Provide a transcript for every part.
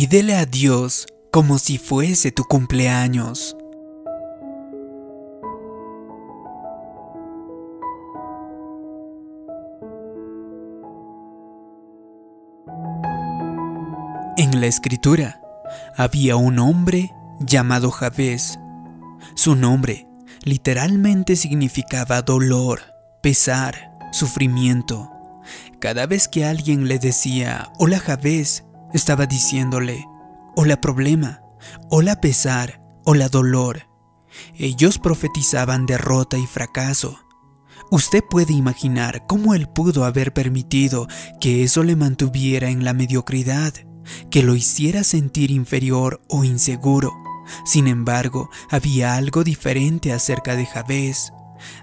Pídele a Dios como si fuese tu cumpleaños. En la escritura había un hombre llamado Javés. Su nombre literalmente significaba dolor, pesar, sufrimiento. Cada vez que alguien le decía, hola Javés, estaba diciéndole, hola problema, hola pesar, hola dolor. Ellos profetizaban derrota y fracaso. Usted puede imaginar cómo él pudo haber permitido que eso le mantuviera en la mediocridad, que lo hiciera sentir inferior o inseguro. Sin embargo, había algo diferente acerca de Javés.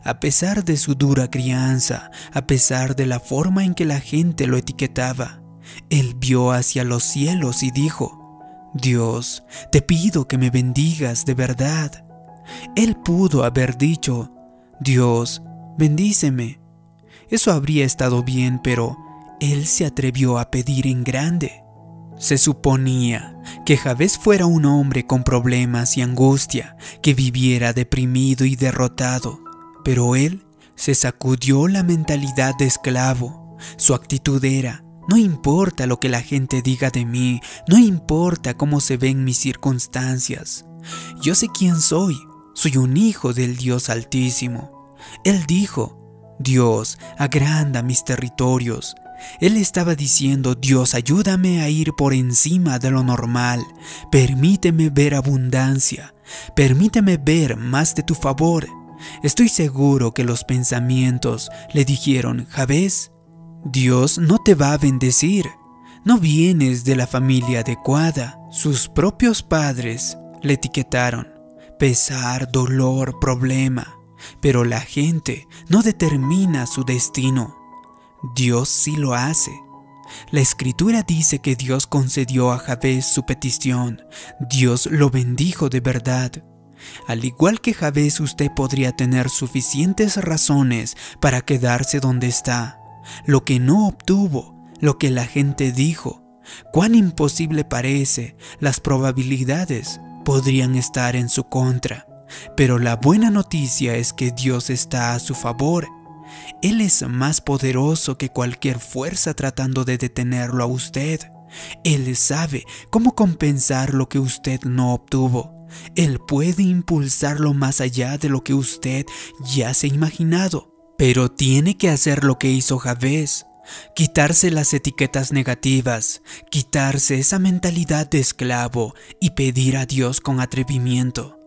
A pesar de su dura crianza, a pesar de la forma en que la gente lo etiquetaba, él vio hacia los cielos y dijo, Dios, te pido que me bendigas de verdad. Él pudo haber dicho, Dios, bendíceme. Eso habría estado bien, pero él se atrevió a pedir en grande. Se suponía que Javés fuera un hombre con problemas y angustia, que viviera deprimido y derrotado, pero él se sacudió la mentalidad de esclavo. Su actitud era, no importa lo que la gente diga de mí, no importa cómo se ven mis circunstancias. Yo sé quién soy, soy un hijo del Dios Altísimo. Él dijo, Dios, agranda mis territorios. Él estaba diciendo, Dios, ayúdame a ir por encima de lo normal. Permíteme ver abundancia. Permíteme ver más de tu favor. Estoy seguro que los pensamientos le dijeron, Javés, Dios no te va a bendecir. No vienes de la familia adecuada. Sus propios padres le etiquetaron. Pesar, dolor, problema. Pero la gente no determina su destino. Dios sí lo hace. La escritura dice que Dios concedió a Javés su petición. Dios lo bendijo de verdad. Al igual que Javés, usted podría tener suficientes razones para quedarse donde está lo que no obtuvo, lo que la gente dijo. Cuán imposible parece, las probabilidades podrían estar en su contra. Pero la buena noticia es que Dios está a su favor. Él es más poderoso que cualquier fuerza tratando de detenerlo a usted. Él sabe cómo compensar lo que usted no obtuvo. Él puede impulsarlo más allá de lo que usted ya se ha imaginado. Pero tiene que hacer lo que hizo Javés, quitarse las etiquetas negativas, quitarse esa mentalidad de esclavo y pedir a Dios con atrevimiento.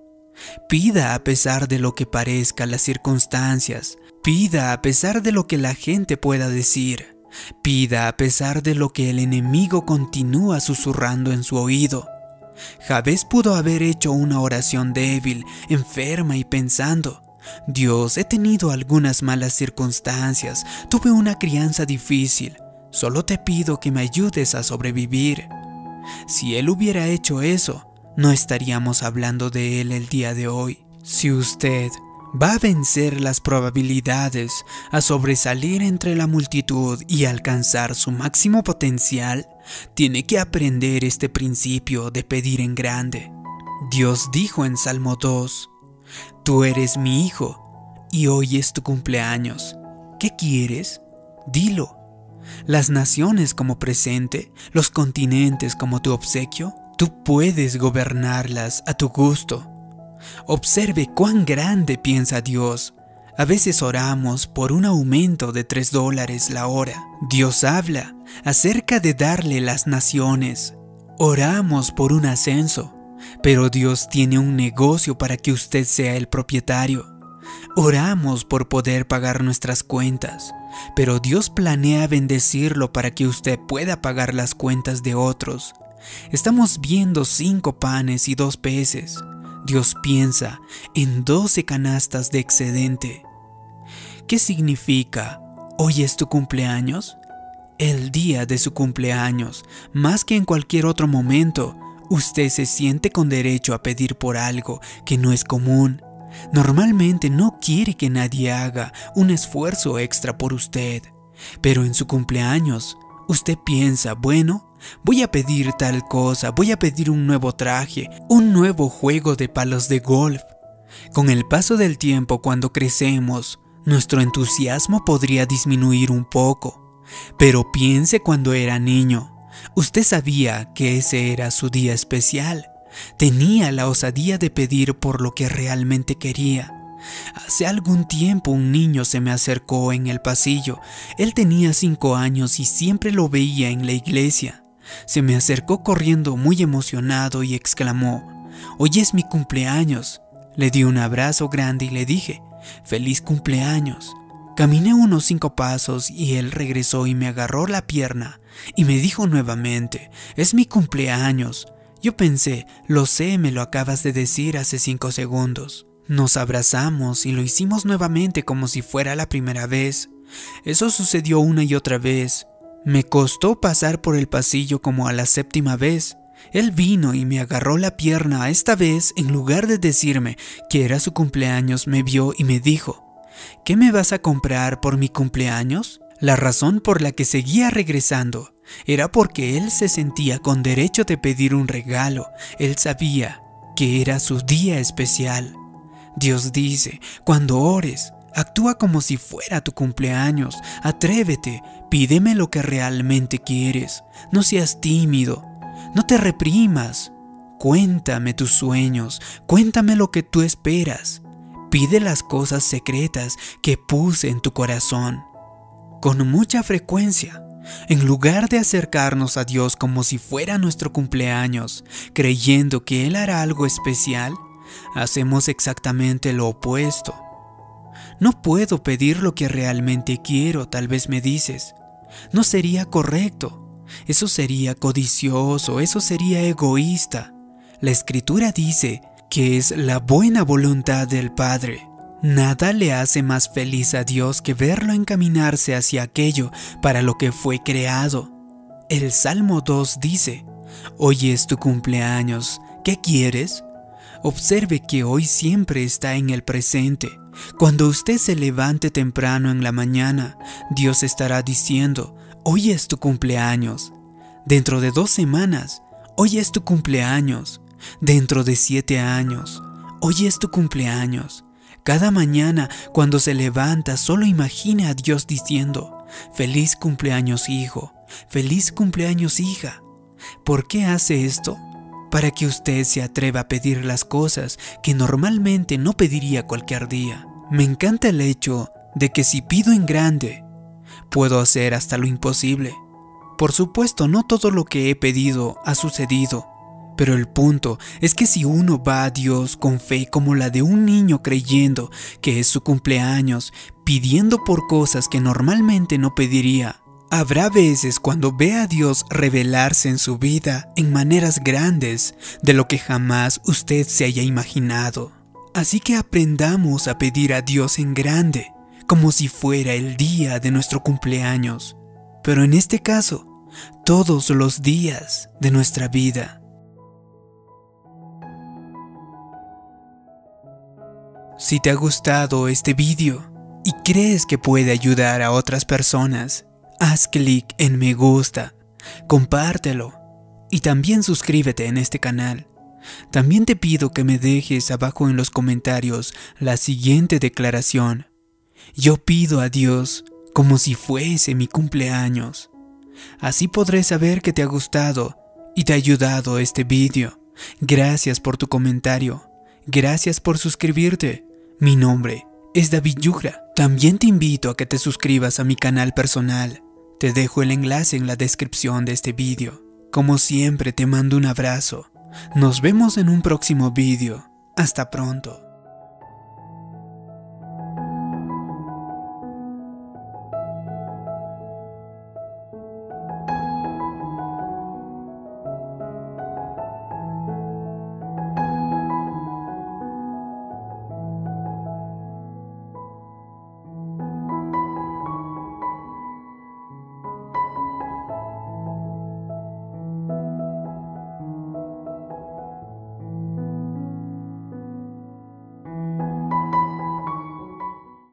Pida a pesar de lo que parezca las circunstancias, pida a pesar de lo que la gente pueda decir, pida a pesar de lo que el enemigo continúa susurrando en su oído. Javés pudo haber hecho una oración débil, enferma y pensando, Dios, he tenido algunas malas circunstancias, tuve una crianza difícil, solo te pido que me ayudes a sobrevivir. Si Él hubiera hecho eso, no estaríamos hablando de Él el día de hoy. Si usted va a vencer las probabilidades, a sobresalir entre la multitud y alcanzar su máximo potencial, tiene que aprender este principio de pedir en grande. Dios dijo en Salmo 2, Tú eres mi hijo y hoy es tu cumpleaños. ¿Qué quieres? Dilo. Las naciones como presente, los continentes como tu obsequio, tú puedes gobernarlas a tu gusto. Observe cuán grande piensa Dios. A veces oramos por un aumento de tres dólares la hora. Dios habla acerca de darle las naciones. Oramos por un ascenso. Pero Dios tiene un negocio para que usted sea el propietario. Oramos por poder pagar nuestras cuentas, pero Dios planea bendecirlo para que usted pueda pagar las cuentas de otros. Estamos viendo cinco panes y dos peces. Dios piensa en doce canastas de excedente. ¿Qué significa? ¿Hoy es tu cumpleaños? El día de su cumpleaños, más que en cualquier otro momento, Usted se siente con derecho a pedir por algo que no es común. Normalmente no quiere que nadie haga un esfuerzo extra por usted, pero en su cumpleaños usted piensa, bueno, voy a pedir tal cosa, voy a pedir un nuevo traje, un nuevo juego de palos de golf. Con el paso del tiempo, cuando crecemos, nuestro entusiasmo podría disminuir un poco. Pero piense cuando era niño. Usted sabía que ese era su día especial. Tenía la osadía de pedir por lo que realmente quería. Hace algún tiempo un niño se me acercó en el pasillo. Él tenía cinco años y siempre lo veía en la iglesia. Se me acercó corriendo muy emocionado y exclamó, Hoy es mi cumpleaños. Le di un abrazo grande y le dije, Feliz cumpleaños. Caminé unos cinco pasos y él regresó y me agarró la pierna y me dijo nuevamente, es mi cumpleaños. Yo pensé, lo sé, me lo acabas de decir hace cinco segundos. Nos abrazamos y lo hicimos nuevamente como si fuera la primera vez. Eso sucedió una y otra vez. Me costó pasar por el pasillo como a la séptima vez. Él vino y me agarró la pierna. Esta vez, en lugar de decirme que era su cumpleaños, me vio y me dijo, ¿Qué me vas a comprar por mi cumpleaños? La razón por la que seguía regresando era porque él se sentía con derecho de pedir un regalo. Él sabía que era su día especial. Dios dice, cuando ores, actúa como si fuera tu cumpleaños. Atrévete, pídeme lo que realmente quieres. No seas tímido, no te reprimas. Cuéntame tus sueños, cuéntame lo que tú esperas. Pide las cosas secretas que puse en tu corazón. Con mucha frecuencia, en lugar de acercarnos a Dios como si fuera nuestro cumpleaños, creyendo que Él hará algo especial, hacemos exactamente lo opuesto. No puedo pedir lo que realmente quiero, tal vez me dices. No sería correcto. Eso sería codicioso, eso sería egoísta. La escritura dice que es la buena voluntad del Padre. Nada le hace más feliz a Dios que verlo encaminarse hacia aquello para lo que fue creado. El Salmo 2 dice, Hoy es tu cumpleaños, ¿qué quieres? Observe que hoy siempre está en el presente. Cuando usted se levante temprano en la mañana, Dios estará diciendo, Hoy es tu cumpleaños. Dentro de dos semanas, hoy es tu cumpleaños dentro de siete años. Hoy es tu cumpleaños. Cada mañana cuando se levanta solo imagine a Dios diciendo, feliz cumpleaños hijo, feliz cumpleaños hija. ¿Por qué hace esto? Para que usted se atreva a pedir las cosas que normalmente no pediría cualquier día. Me encanta el hecho de que si pido en grande, puedo hacer hasta lo imposible. Por supuesto, no todo lo que he pedido ha sucedido, pero el punto es que si uno va a Dios con fe como la de un niño creyendo que es su cumpleaños, pidiendo por cosas que normalmente no pediría, habrá veces cuando ve a Dios revelarse en su vida en maneras grandes de lo que jamás usted se haya imaginado. Así que aprendamos a pedir a Dios en grande, como si fuera el día de nuestro cumpleaños, pero en este caso, todos los días de nuestra vida. Si te ha gustado este vídeo y crees que puede ayudar a otras personas, haz clic en me gusta, compártelo y también suscríbete en este canal. También te pido que me dejes abajo en los comentarios la siguiente declaración. Yo pido a Dios como si fuese mi cumpleaños. Así podré saber que te ha gustado y te ha ayudado este vídeo. Gracias por tu comentario. Gracias por suscribirte. Mi nombre es David Yugra. También te invito a que te suscribas a mi canal personal. Te dejo el enlace en la descripción de este vídeo. Como siempre te mando un abrazo. Nos vemos en un próximo vídeo. Hasta pronto.